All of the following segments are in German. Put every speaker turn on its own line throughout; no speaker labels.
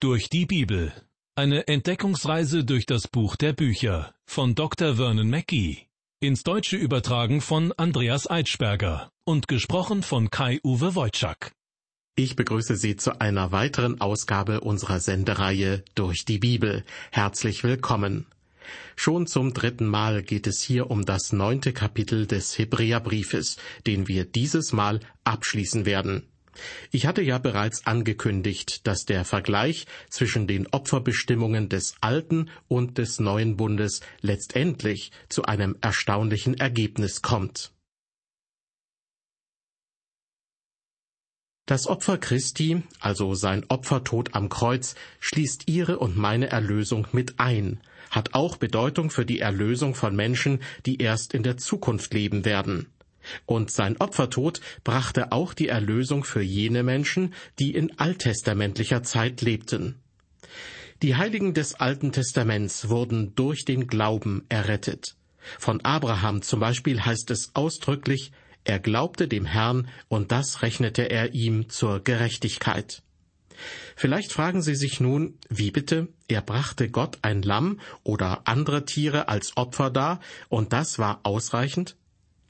Durch die Bibel. Eine Entdeckungsreise durch das Buch der Bücher von Dr. Vernon Mackey. Ins Deutsche übertragen von Andreas Eitschberger und gesprochen von Kai-Uwe Wojczak.
Ich begrüße Sie zu einer weiteren Ausgabe unserer Sendereihe Durch die Bibel. Herzlich willkommen. Schon zum dritten Mal geht es hier um das neunte Kapitel des Hebräerbriefes, den wir dieses Mal abschließen werden. Ich hatte ja bereits angekündigt, dass der Vergleich zwischen den Opferbestimmungen des alten und des neuen Bundes letztendlich zu einem erstaunlichen Ergebnis kommt. Das Opfer Christi, also sein Opfertod am Kreuz, schließt ihre und meine Erlösung mit ein, hat auch Bedeutung für die Erlösung von Menschen, die erst in der Zukunft leben werden. Und sein Opfertod brachte auch die Erlösung für jene Menschen, die in alttestamentlicher Zeit lebten. Die Heiligen des Alten Testaments wurden durch den Glauben errettet. Von Abraham zum Beispiel heißt es ausdrücklich, er glaubte dem Herrn und das rechnete er ihm zur Gerechtigkeit. Vielleicht fragen Sie sich nun, wie bitte, er brachte Gott ein Lamm oder andere Tiere als Opfer dar, und das war ausreichend?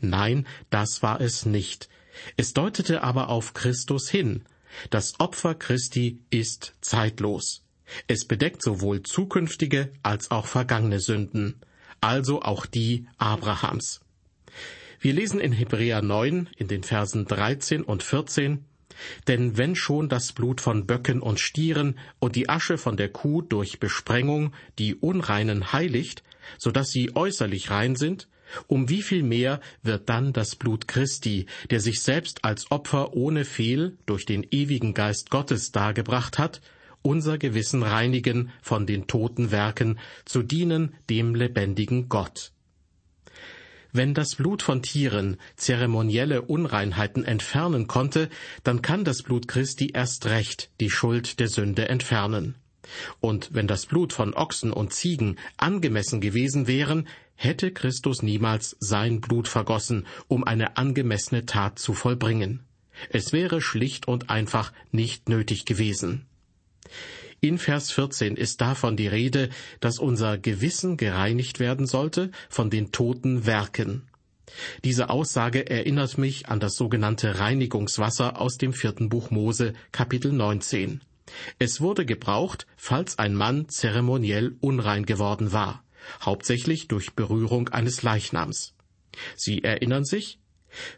Nein, das war es nicht. Es deutete aber auf Christus hin. Das Opfer Christi ist zeitlos. Es bedeckt sowohl zukünftige als auch vergangene Sünden, also auch die Abrahams. Wir lesen in Hebräer 9 in den Versen 13 und 14, denn wenn schon das Blut von Böcken und Stieren und die Asche von der Kuh durch Besprengung die Unreinen heiligt, so dass sie äußerlich rein sind, um wie viel mehr wird dann das Blut Christi, der sich selbst als Opfer ohne Fehl durch den ewigen Geist Gottes dargebracht hat, unser Gewissen reinigen von den toten Werken, zu dienen dem lebendigen Gott. Wenn das Blut von Tieren zeremonielle Unreinheiten entfernen konnte, dann kann das Blut Christi erst recht die Schuld der Sünde entfernen. Und wenn das Blut von Ochsen und Ziegen angemessen gewesen wären, hätte Christus niemals sein Blut vergossen, um eine angemessene Tat zu vollbringen. Es wäre schlicht und einfach nicht nötig gewesen. In Vers 14 ist davon die Rede, dass unser Gewissen gereinigt werden sollte von den toten Werken. Diese Aussage erinnert mich an das sogenannte Reinigungswasser aus dem vierten Buch Mose, Kapitel 19. Es wurde gebraucht, falls ein Mann zeremoniell unrein geworden war hauptsächlich durch Berührung eines Leichnams. Sie erinnern sich?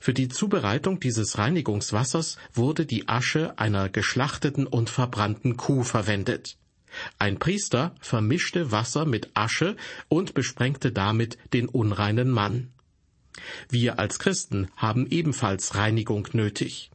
Für die Zubereitung dieses Reinigungswassers wurde die Asche einer geschlachteten und verbrannten Kuh verwendet. Ein Priester vermischte Wasser mit Asche und besprengte damit den unreinen Mann. Wir als Christen haben ebenfalls Reinigung nötig.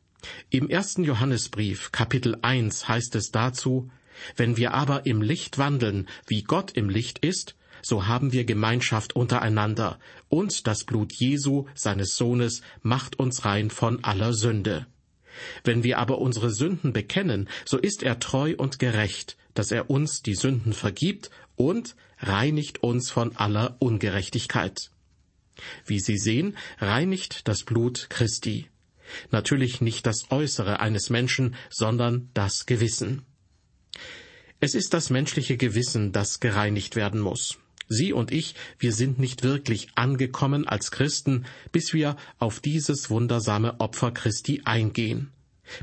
Im ersten Johannesbrief Kapitel 1 heißt es dazu, wenn wir aber im Licht wandeln, wie Gott im Licht ist, so haben wir Gemeinschaft untereinander, und das Blut Jesu, seines Sohnes, macht uns rein von aller Sünde. Wenn wir aber unsere Sünden bekennen, so ist er treu und gerecht, dass er uns die Sünden vergibt und reinigt uns von aller Ungerechtigkeit. Wie Sie sehen, reinigt das Blut Christi. Natürlich nicht das Äußere eines Menschen, sondern das Gewissen. Es ist das menschliche Gewissen, das gereinigt werden muss. Sie und ich, wir sind nicht wirklich angekommen als Christen, bis wir auf dieses wundersame Opfer Christi eingehen,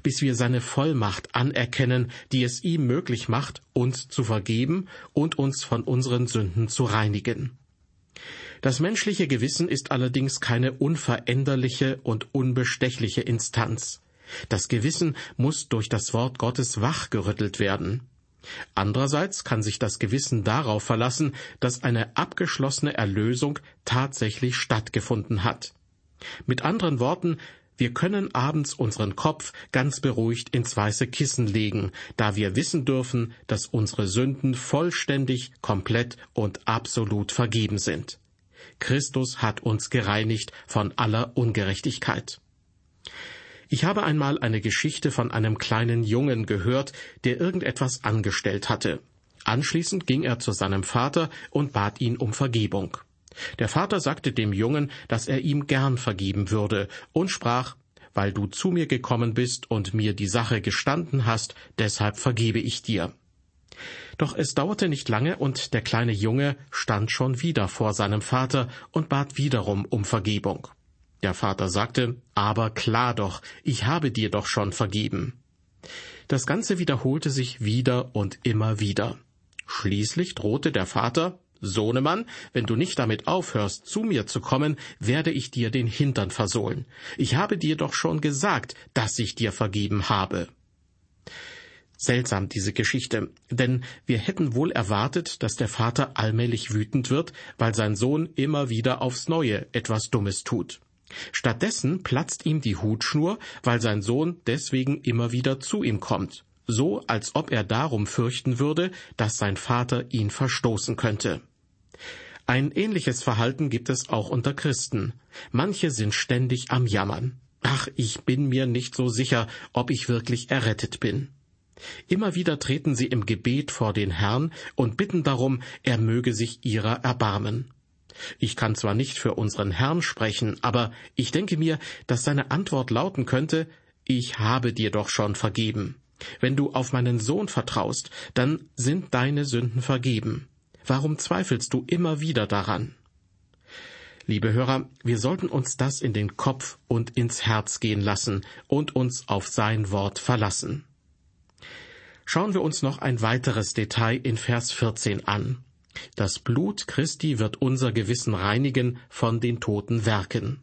bis wir seine Vollmacht anerkennen, die es ihm möglich macht, uns zu vergeben und uns von unseren Sünden zu reinigen. Das menschliche Gewissen ist allerdings keine unveränderliche und unbestechliche Instanz. Das Gewissen muss durch das Wort Gottes wachgerüttelt werden. Andererseits kann sich das Gewissen darauf verlassen, dass eine abgeschlossene Erlösung tatsächlich stattgefunden hat. Mit anderen Worten, wir können abends unseren Kopf ganz beruhigt ins weiße Kissen legen, da wir wissen dürfen, dass unsere Sünden vollständig, komplett und absolut vergeben sind. Christus hat uns gereinigt von aller Ungerechtigkeit. Ich habe einmal eine Geschichte von einem kleinen Jungen gehört, der irgendetwas angestellt hatte. Anschließend ging er zu seinem Vater und bat ihn um Vergebung. Der Vater sagte dem Jungen, dass er ihm gern vergeben würde, und sprach Weil du zu mir gekommen bist und mir die Sache gestanden hast, deshalb vergebe ich dir. Doch es dauerte nicht lange, und der kleine Junge stand schon wieder vor seinem Vater und bat wiederum um Vergebung. Der Vater sagte, aber klar doch, ich habe dir doch schon vergeben. Das Ganze wiederholte sich wieder und immer wieder. Schließlich drohte der Vater, Sohnemann, wenn du nicht damit aufhörst, zu mir zu kommen, werde ich dir den Hintern versohlen. Ich habe dir doch schon gesagt, dass ich dir vergeben habe. Seltsam diese Geschichte, denn wir hätten wohl erwartet, dass der Vater allmählich wütend wird, weil sein Sohn immer wieder aufs neue etwas Dummes tut. Stattdessen platzt ihm die Hutschnur, weil sein Sohn deswegen immer wieder zu ihm kommt, so als ob er darum fürchten würde, dass sein Vater ihn verstoßen könnte. Ein ähnliches Verhalten gibt es auch unter Christen. Manche sind ständig am Jammern. Ach, ich bin mir nicht so sicher, ob ich wirklich errettet bin. Immer wieder treten sie im Gebet vor den Herrn und bitten darum, er möge sich ihrer erbarmen. Ich kann zwar nicht für unseren Herrn sprechen, aber ich denke mir, dass seine Antwort lauten könnte, ich habe dir doch schon vergeben. Wenn du auf meinen Sohn vertraust, dann sind deine Sünden vergeben. Warum zweifelst du immer wieder daran? Liebe Hörer, wir sollten uns das in den Kopf und ins Herz gehen lassen und uns auf sein Wort verlassen. Schauen wir uns noch ein weiteres Detail in Vers 14 an. Das Blut Christi wird unser Gewissen reinigen von den toten Werken.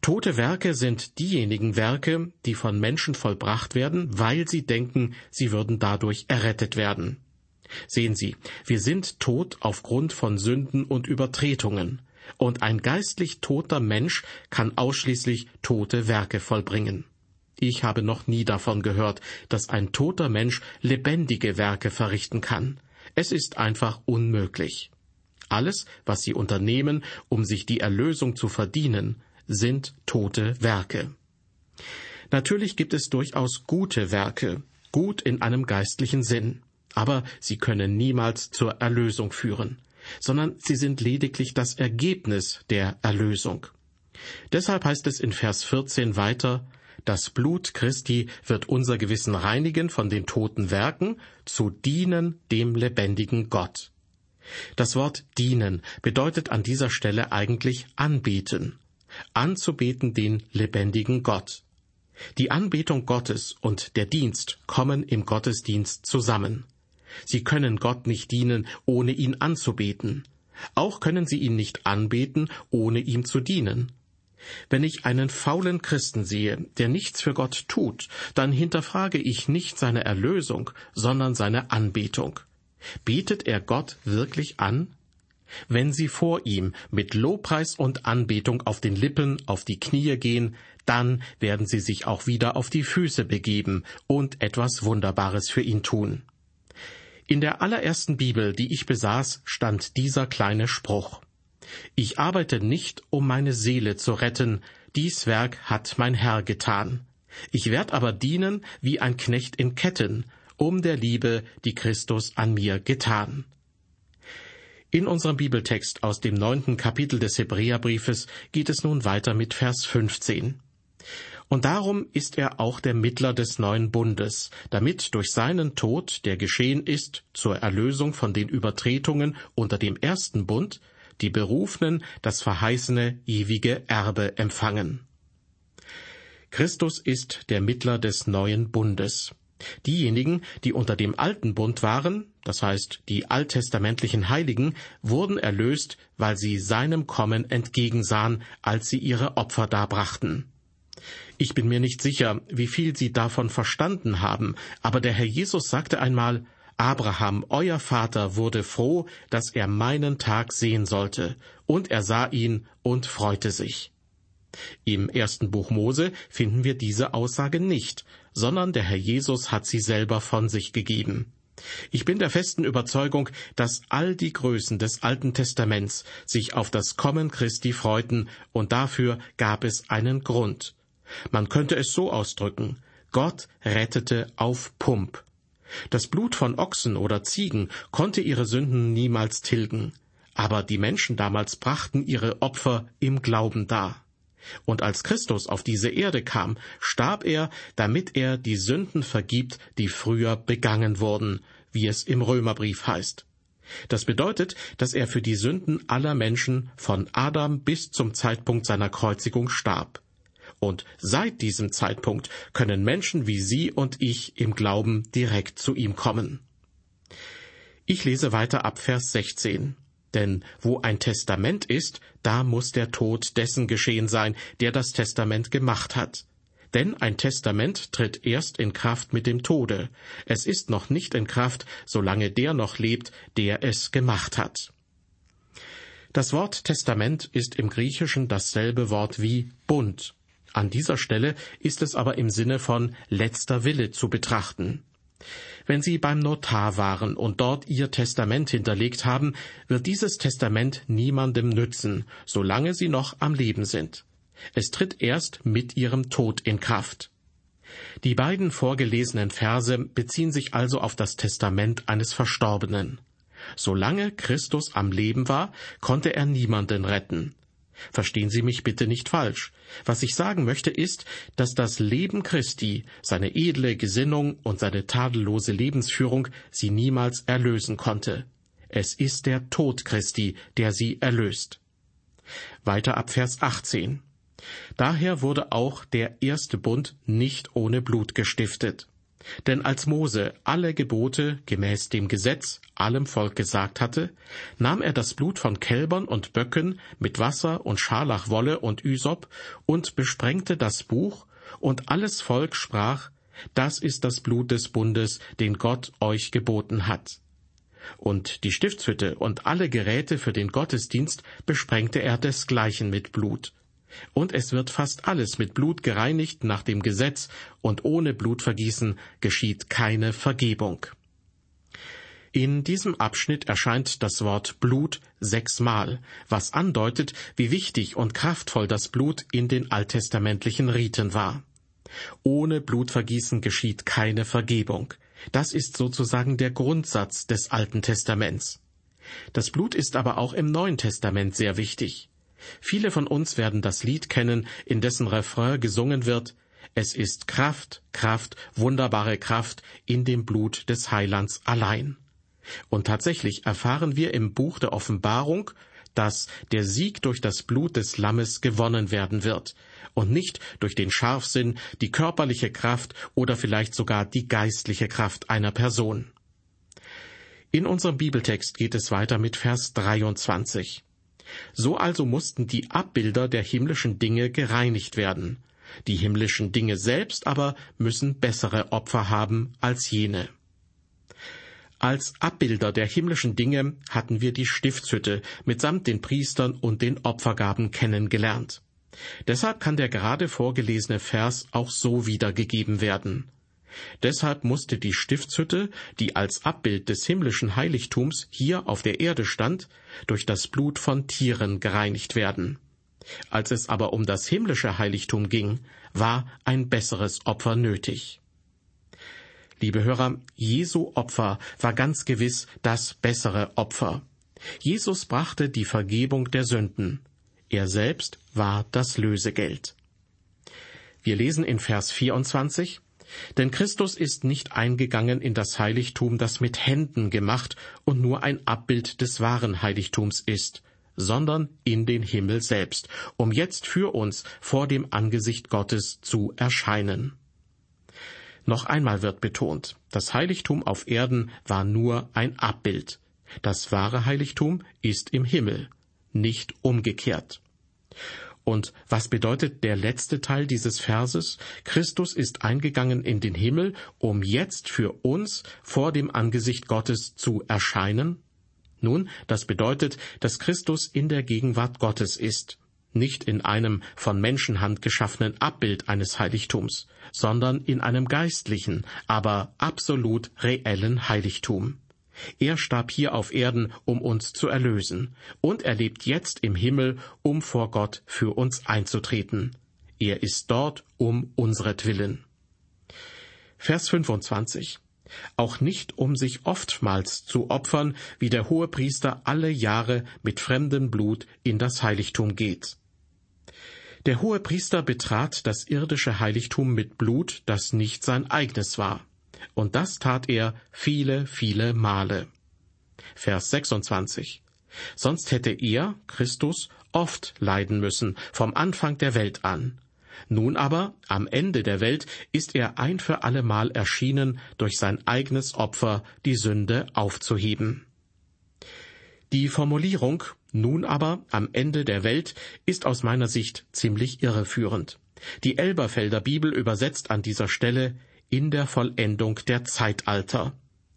Tote Werke sind diejenigen Werke, die von Menschen vollbracht werden, weil sie denken, sie würden dadurch errettet werden. Sehen Sie, wir sind tot aufgrund von Sünden und Übertretungen, und ein geistlich toter Mensch kann ausschließlich tote Werke vollbringen. Ich habe noch nie davon gehört, dass ein toter Mensch lebendige Werke verrichten kann. Es ist einfach unmöglich. Alles, was sie unternehmen, um sich die Erlösung zu verdienen, sind tote Werke. Natürlich gibt es durchaus gute Werke, gut in einem geistlichen Sinn, aber sie können niemals zur Erlösung führen, sondern sie sind lediglich das Ergebnis der Erlösung. Deshalb heißt es in Vers 14 weiter, das Blut Christi wird unser Gewissen reinigen von den toten Werken, zu dienen dem lebendigen Gott. Das Wort dienen bedeutet an dieser Stelle eigentlich anbeten, anzubeten den lebendigen Gott. Die Anbetung Gottes und der Dienst kommen im Gottesdienst zusammen. Sie können Gott nicht dienen, ohne ihn anzubeten. Auch können sie ihn nicht anbeten, ohne ihm zu dienen. Wenn ich einen faulen Christen sehe, der nichts für Gott tut, dann hinterfrage ich nicht seine Erlösung, sondern seine Anbetung. Betet er Gott wirklich an? Wenn Sie vor ihm mit Lobpreis und Anbetung auf den Lippen auf die Knie gehen, dann werden Sie sich auch wieder auf die Füße begeben und etwas Wunderbares für ihn tun. In der allerersten Bibel, die ich besaß, stand dieser kleine Spruch. Ich arbeite nicht, um meine Seele zu retten, dies Werk hat mein Herr getan. Ich werd aber dienen wie ein Knecht in Ketten, um der Liebe, die Christus an mir getan. In unserem Bibeltext aus dem neunten Kapitel des Hebräerbriefes geht es nun weiter mit Vers 15. Und darum ist er auch der Mittler des neuen Bundes, damit durch seinen Tod, der geschehen ist, zur Erlösung von den Übertretungen unter dem ersten Bund, die Berufenen das verheißene ewige Erbe empfangen. Christus ist der Mittler des neuen Bundes. Diejenigen, die unter dem alten Bund waren, das heißt die alttestamentlichen Heiligen, wurden erlöst, weil sie seinem Kommen entgegensahen, als sie ihre Opfer darbrachten. Ich bin mir nicht sicher, wie viel sie davon verstanden haben, aber der Herr Jesus sagte einmal, Abraham, euer Vater, wurde froh, dass er meinen Tag sehen sollte, und er sah ihn und freute sich. Im ersten Buch Mose finden wir diese Aussage nicht, sondern der Herr Jesus hat sie selber von sich gegeben. Ich bin der festen Überzeugung, dass all die Größen des Alten Testaments sich auf das Kommen Christi freuten, und dafür gab es einen Grund. Man könnte es so ausdrücken Gott rettete auf Pump. Das Blut von Ochsen oder Ziegen konnte ihre Sünden niemals tilgen, aber die Menschen damals brachten ihre Opfer im Glauben dar. Und als Christus auf diese Erde kam, starb er, damit er die Sünden vergibt, die früher begangen wurden, wie es im Römerbrief heißt. Das bedeutet, dass er für die Sünden aller Menschen von Adam bis zum Zeitpunkt seiner Kreuzigung starb. Und seit diesem Zeitpunkt können Menschen wie Sie und ich im Glauben direkt zu ihm kommen. Ich lese weiter ab Vers 16. Denn wo ein Testament ist, da muss der Tod dessen geschehen sein, der das Testament gemacht hat. Denn ein Testament tritt erst in Kraft mit dem Tode. Es ist noch nicht in Kraft, solange der noch lebt, der es gemacht hat. Das Wort Testament ist im Griechischen dasselbe Wort wie Bund. An dieser Stelle ist es aber im Sinne von letzter Wille zu betrachten. Wenn Sie beim Notar waren und dort Ihr Testament hinterlegt haben, wird dieses Testament niemandem nützen, solange Sie noch am Leben sind. Es tritt erst mit ihrem Tod in Kraft. Die beiden vorgelesenen Verse beziehen sich also auf das Testament eines Verstorbenen. Solange Christus am Leben war, konnte er niemanden retten. Verstehen Sie mich bitte nicht falsch. Was ich sagen möchte ist, dass das Leben Christi, seine edle Gesinnung und seine tadellose Lebensführung sie niemals erlösen konnte. Es ist der Tod Christi, der sie erlöst. Weiter ab Vers 18. Daher wurde auch der erste Bund nicht ohne Blut gestiftet. Denn als Mose alle Gebote gemäß dem Gesetz allem Volk gesagt hatte, nahm er das Blut von Kälbern und Böcken mit Wasser und Scharlachwolle und Ysop und besprengte das Buch, und alles Volk sprach, das ist das Blut des Bundes, den Gott euch geboten hat. Und die Stiftshütte und alle Geräte für den Gottesdienst besprengte er desgleichen mit Blut. Und es wird fast alles mit Blut gereinigt nach dem Gesetz, und ohne Blutvergießen geschieht keine Vergebung. In diesem Abschnitt erscheint das Wort Blut sechsmal, was andeutet, wie wichtig und kraftvoll das Blut in den alttestamentlichen Riten war. Ohne Blutvergießen geschieht keine Vergebung. Das ist sozusagen der Grundsatz des Alten Testaments. Das Blut ist aber auch im Neuen Testament sehr wichtig. Viele von uns werden das Lied kennen, in dessen Refrain gesungen wird Es ist Kraft, Kraft, wunderbare Kraft in dem Blut des Heilands allein. Und tatsächlich erfahren wir im Buch der Offenbarung, dass der Sieg durch das Blut des Lammes gewonnen werden wird und nicht durch den Scharfsinn, die körperliche Kraft oder vielleicht sogar die geistliche Kraft einer Person. In unserem Bibeltext geht es weiter mit Vers 23. So also mussten die Abbilder der himmlischen Dinge gereinigt werden. Die himmlischen Dinge selbst aber müssen bessere Opfer haben als jene. Als Abbilder der himmlischen Dinge hatten wir die Stiftshütte mitsamt den Priestern und den Opfergaben kennengelernt. Deshalb kann der gerade vorgelesene Vers auch so wiedergegeben werden. Deshalb musste die Stiftshütte, die als Abbild des himmlischen Heiligtums hier auf der Erde stand, durch das Blut von Tieren gereinigt werden. Als es aber um das himmlische Heiligtum ging, war ein besseres Opfer nötig. Liebe Hörer, Jesu Opfer war ganz gewiss das bessere Opfer. Jesus brachte die Vergebung der Sünden. Er selbst war das Lösegeld. Wir lesen in Vers 24, denn Christus ist nicht eingegangen in das Heiligtum, das mit Händen gemacht und nur ein Abbild des wahren Heiligtums ist, sondern in den Himmel selbst, um jetzt für uns vor dem Angesicht Gottes zu erscheinen. Noch einmal wird betont, das Heiligtum auf Erden war nur ein Abbild. Das wahre Heiligtum ist im Himmel, nicht umgekehrt. Und was bedeutet der letzte Teil dieses Verses? Christus ist eingegangen in den Himmel, um jetzt für uns vor dem Angesicht Gottes zu erscheinen? Nun, das bedeutet, dass Christus in der Gegenwart Gottes ist, nicht in einem von Menschenhand geschaffenen Abbild eines Heiligtums, sondern in einem geistlichen, aber absolut reellen Heiligtum. Er starb hier auf Erden, um uns zu erlösen, und er lebt jetzt im Himmel, um vor Gott für uns einzutreten. Er ist dort um unseretwillen. Vers 25. Auch nicht um sich oftmals zu opfern, wie der Hohepriester alle Jahre mit fremdem Blut in das Heiligtum geht. Der Hohepriester betrat das irdische Heiligtum mit Blut, das nicht sein eigenes war. Und das tat er viele, viele Male. Vers 26. Sonst hätte er, Christus, oft leiden müssen, vom Anfang der Welt an. Nun aber, am Ende der Welt, ist er ein für allemal erschienen, durch sein eigenes Opfer die Sünde aufzuheben. Die Formulierung nun aber am Ende der Welt ist aus meiner Sicht ziemlich irreführend. Die Elberfelder Bibel übersetzt an dieser Stelle in der Vollendung der Zeitalter.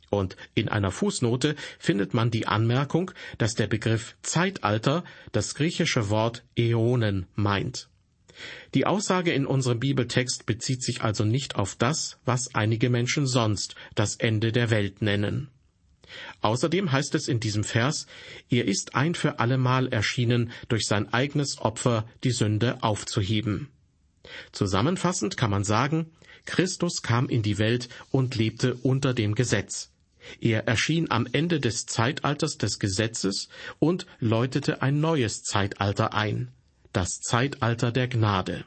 Und in einer Fußnote findet man die Anmerkung, dass der Begriff Zeitalter das griechische Wort Äonen meint. Die Aussage in unserem Bibeltext bezieht sich also nicht auf das, was einige Menschen sonst das Ende der Welt nennen. Außerdem heißt es in diesem Vers, er ist ein für allemal erschienen, durch sein eigenes Opfer die Sünde aufzuheben. Zusammenfassend kann man sagen, Christus kam in die Welt und lebte unter dem Gesetz. Er erschien am Ende des Zeitalters des Gesetzes und läutete ein neues Zeitalter ein, das Zeitalter der Gnade.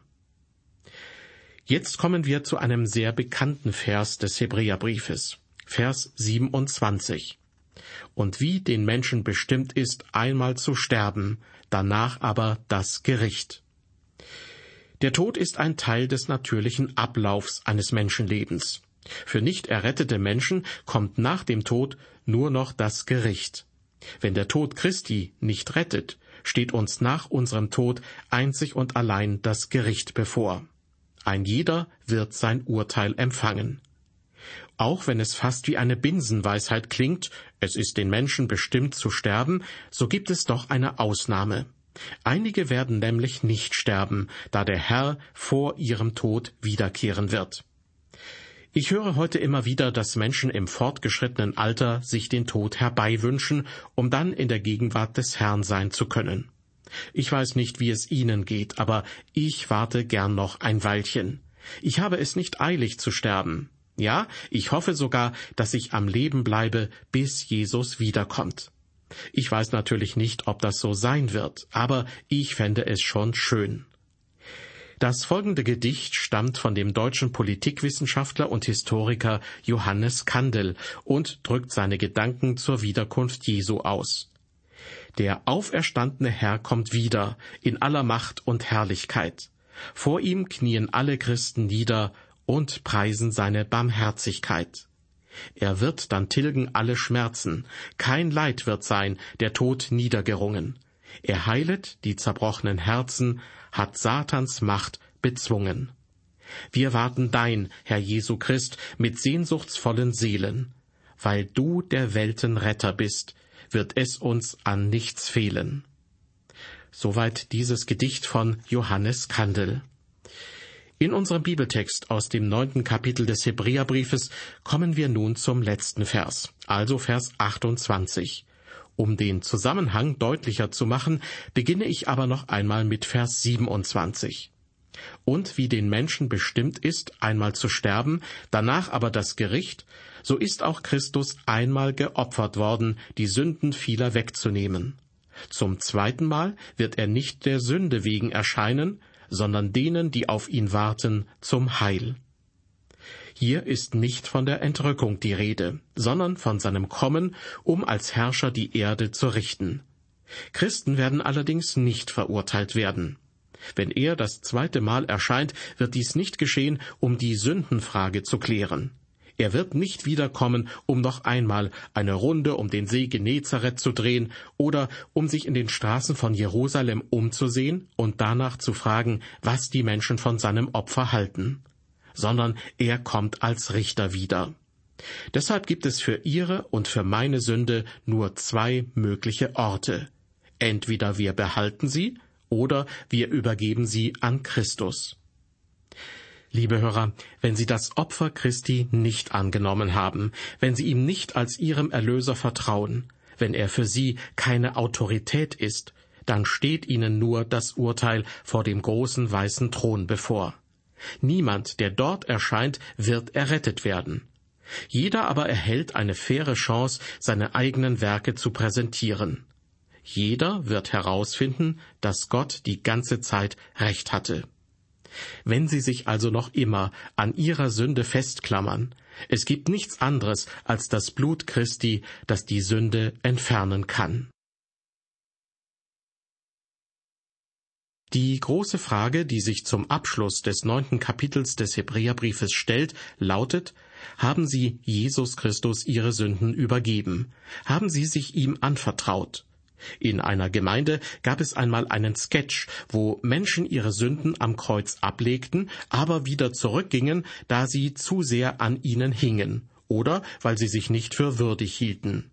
Jetzt kommen wir zu einem sehr bekannten Vers des Hebräerbriefes, Vers 27. Und wie den Menschen bestimmt ist, einmal zu sterben, danach aber das Gericht. Der Tod ist ein Teil des natürlichen Ablaufs eines Menschenlebens. Für nicht errettete Menschen kommt nach dem Tod nur noch das Gericht. Wenn der Tod Christi nicht rettet, steht uns nach unserem Tod einzig und allein das Gericht bevor. Ein jeder wird sein Urteil empfangen. Auch wenn es fast wie eine Binsenweisheit klingt, es ist den Menschen bestimmt zu sterben, so gibt es doch eine Ausnahme. Einige werden nämlich nicht sterben, da der Herr vor ihrem Tod wiederkehren wird. Ich höre heute immer wieder, dass Menschen im fortgeschrittenen Alter sich den Tod herbeiwünschen, um dann in der Gegenwart des Herrn sein zu können. Ich weiß nicht, wie es Ihnen geht, aber ich warte gern noch ein Weilchen. Ich habe es nicht eilig zu sterben. Ja, ich hoffe sogar, dass ich am Leben bleibe, bis Jesus wiederkommt. Ich weiß natürlich nicht, ob das so sein wird, aber ich fände es schon schön. Das folgende Gedicht stammt von dem deutschen Politikwissenschaftler und Historiker Johannes Kandel und drückt seine Gedanken zur Wiederkunft Jesu aus. Der auferstandene Herr kommt wieder in aller Macht und Herrlichkeit. Vor ihm knien alle Christen nieder und preisen seine Barmherzigkeit. Er wird dann tilgen alle Schmerzen, kein Leid wird sein, der Tod niedergerungen. Er heilet die zerbrochenen Herzen, hat Satans Macht bezwungen. Wir warten dein, Herr Jesu Christ, mit sehnsuchtsvollen Seelen. Weil du der Welten Retter bist, wird es uns an nichts fehlen. Soweit dieses Gedicht von Johannes Kandel. In unserem Bibeltext aus dem neunten Kapitel des Hebräerbriefes kommen wir nun zum letzten Vers, also Vers 28. Um den Zusammenhang deutlicher zu machen, beginne ich aber noch einmal mit Vers 27. Und wie den Menschen bestimmt ist, einmal zu sterben, danach aber das Gericht, so ist auch Christus einmal geopfert worden, die Sünden vieler wegzunehmen. Zum zweiten Mal wird er nicht der Sünde wegen erscheinen, sondern denen, die auf ihn warten, zum Heil. Hier ist nicht von der Entrückung die Rede, sondern von seinem Kommen, um als Herrscher die Erde zu richten. Christen werden allerdings nicht verurteilt werden. Wenn er das zweite Mal erscheint, wird dies nicht geschehen, um die Sündenfrage zu klären. Er wird nicht wiederkommen, um noch einmal eine Runde um den See Genezareth zu drehen oder um sich in den Straßen von Jerusalem umzusehen und danach zu fragen, was die Menschen von seinem Opfer halten sondern er kommt als Richter wieder. Deshalb gibt es für ihre und für meine Sünde nur zwei mögliche Orte. Entweder wir behalten sie oder wir übergeben sie an Christus. Liebe Hörer, wenn Sie das Opfer Christi nicht angenommen haben, wenn Sie ihm nicht als Ihrem Erlöser vertrauen, wenn er für Sie keine Autorität ist, dann steht Ihnen nur das Urteil vor dem großen weißen Thron bevor. Niemand, der dort erscheint, wird errettet werden. Jeder aber erhält eine faire Chance, seine eigenen Werke zu präsentieren. Jeder wird herausfinden, dass Gott die ganze Zeit Recht hatte. Wenn Sie sich also noch immer an Ihrer Sünde festklammern, Es gibt nichts anderes als das Blut Christi, das die Sünde entfernen kann. Die große Frage, die sich zum Abschluss des neunten Kapitels des Hebräerbriefes stellt, lautet, haben Sie Jesus Christus Ihre Sünden übergeben? Haben Sie sich ihm anvertraut? In einer Gemeinde gab es einmal einen Sketch, wo Menschen ihre Sünden am Kreuz ablegten, aber wieder zurückgingen, da sie zu sehr an ihnen hingen oder weil sie sich nicht für würdig hielten.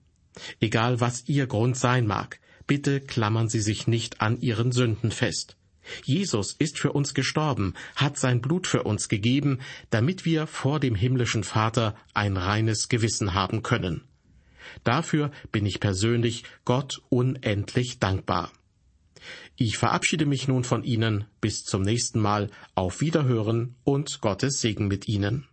Egal was Ihr Grund sein mag, bitte klammern Sie sich nicht an Ihren Sünden fest. Jesus ist für uns gestorben, hat sein Blut für uns gegeben, damit wir vor dem himmlischen Vater ein reines Gewissen haben können. Dafür bin ich persönlich Gott unendlich dankbar. Ich verabschiede mich nun von Ihnen, bis zum nächsten Mal, auf Wiederhören und Gottes Segen mit Ihnen.